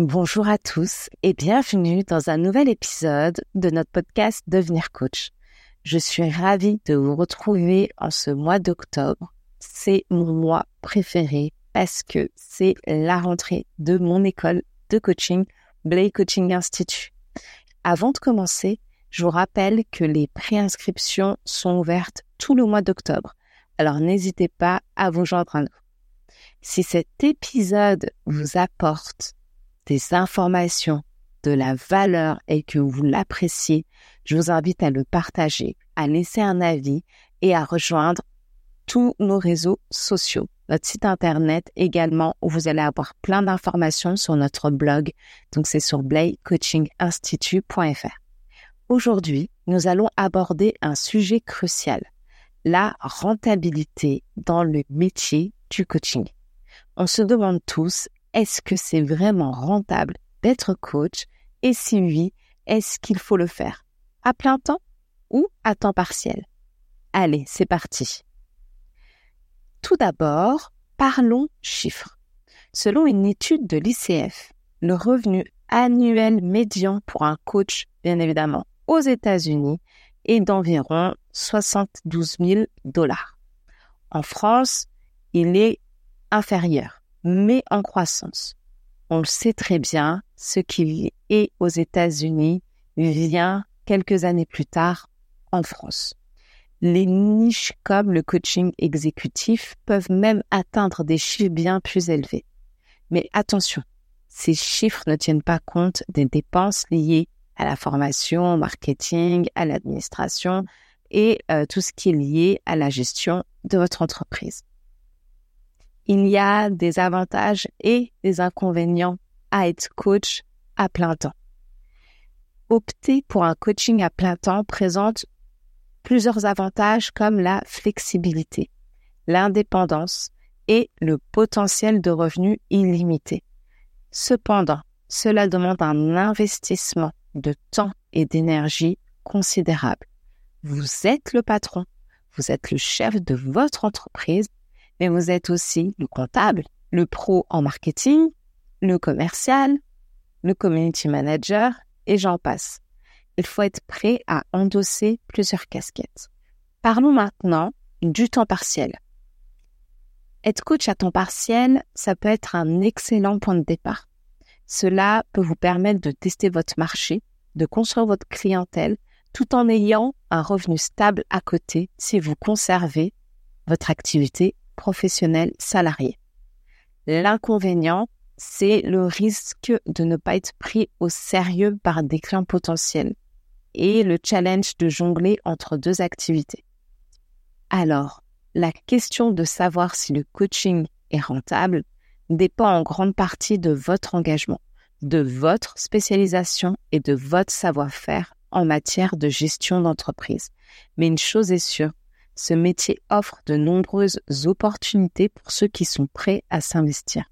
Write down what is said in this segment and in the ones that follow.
Bonjour à tous et bienvenue dans un nouvel épisode de notre podcast Devenir coach. Je suis ravie de vous retrouver en ce mois d'octobre. C'est mon mois préféré parce que c'est la rentrée de mon école de coaching, Blake Coaching Institute. Avant de commencer, je vous rappelle que les préinscriptions sont ouvertes tout le mois d'octobre. Alors n'hésitez pas à vous joindre à nous. Si cet épisode vous apporte des informations, de la valeur et que vous l'appréciez, je vous invite à le partager, à laisser un avis et à rejoindre tous nos réseaux sociaux. Notre site internet également où vous allez avoir plein d'informations sur notre blog. Donc c'est sur blaycoachinginstitute.fr. Aujourd'hui, nous allons aborder un sujet crucial, la rentabilité dans le métier du coaching. On se demande tous est-ce que c'est vraiment rentable d'être coach et si oui, est-ce qu'il faut le faire à plein temps ou à temps partiel? Allez, c'est parti. Tout d'abord, parlons chiffres. Selon une étude de l'ICF, le revenu annuel médian pour un coach, bien évidemment, aux États-Unis est d'environ 72 000 dollars. En France, il est inférieur mais en croissance. On le sait très bien, ce qui est aux États-Unis vient quelques années plus tard en France. Les niches comme le coaching exécutif peuvent même atteindre des chiffres bien plus élevés. Mais attention, ces chiffres ne tiennent pas compte des dépenses liées à la formation, au marketing, à l'administration et euh, tout ce qui est lié à la gestion de votre entreprise il y a des avantages et des inconvénients à être coach à plein temps. Opter pour un coaching à plein temps présente plusieurs avantages comme la flexibilité, l'indépendance et le potentiel de revenus illimité. Cependant, cela demande un investissement de temps et d'énergie considérable. Vous êtes le patron, vous êtes le chef de votre entreprise mais vous êtes aussi le comptable, le pro en marketing, le commercial, le community manager et j'en passe. Il faut être prêt à endosser plusieurs casquettes. Parlons maintenant du temps partiel. Être coach à temps partiel, ça peut être un excellent point de départ. Cela peut vous permettre de tester votre marché, de construire votre clientèle, tout en ayant un revenu stable à côté si vous conservez votre activité professionnel salarié. L'inconvénient, c'est le risque de ne pas être pris au sérieux par des clients potentiels et le challenge de jongler entre deux activités. Alors, la question de savoir si le coaching est rentable dépend en grande partie de votre engagement, de votre spécialisation et de votre savoir-faire en matière de gestion d'entreprise. Mais une chose est sûre, ce métier offre de nombreuses opportunités pour ceux qui sont prêts à s'investir.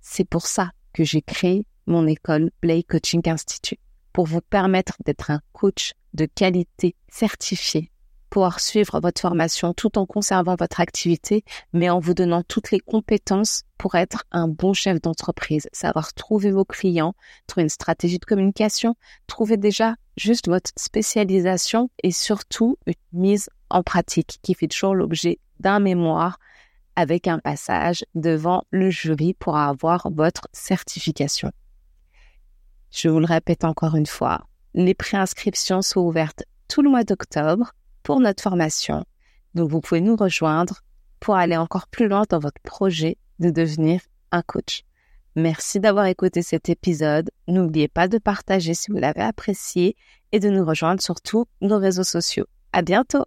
C'est pour ça que j'ai créé mon école Play Coaching Institute, pour vous permettre d'être un coach de qualité certifié, pouvoir suivre votre formation tout en conservant votre activité, mais en vous donnant toutes les compétences pour être un bon chef d'entreprise, savoir trouver vos clients, trouver une stratégie de communication, trouver déjà juste votre spécialisation et surtout une mise en pratique qui fait toujours l'objet d'un mémoire avec un passage devant le jury pour avoir votre certification. Je vous le répète encore une fois, les préinscriptions sont ouvertes tout le mois d'octobre pour notre formation. Donc vous pouvez nous rejoindre pour aller encore plus loin dans votre projet de devenir un coach. Merci d'avoir écouté cet épisode. N'oubliez pas de partager si vous l'avez apprécié et de nous rejoindre sur tous nos réseaux sociaux. À bientôt!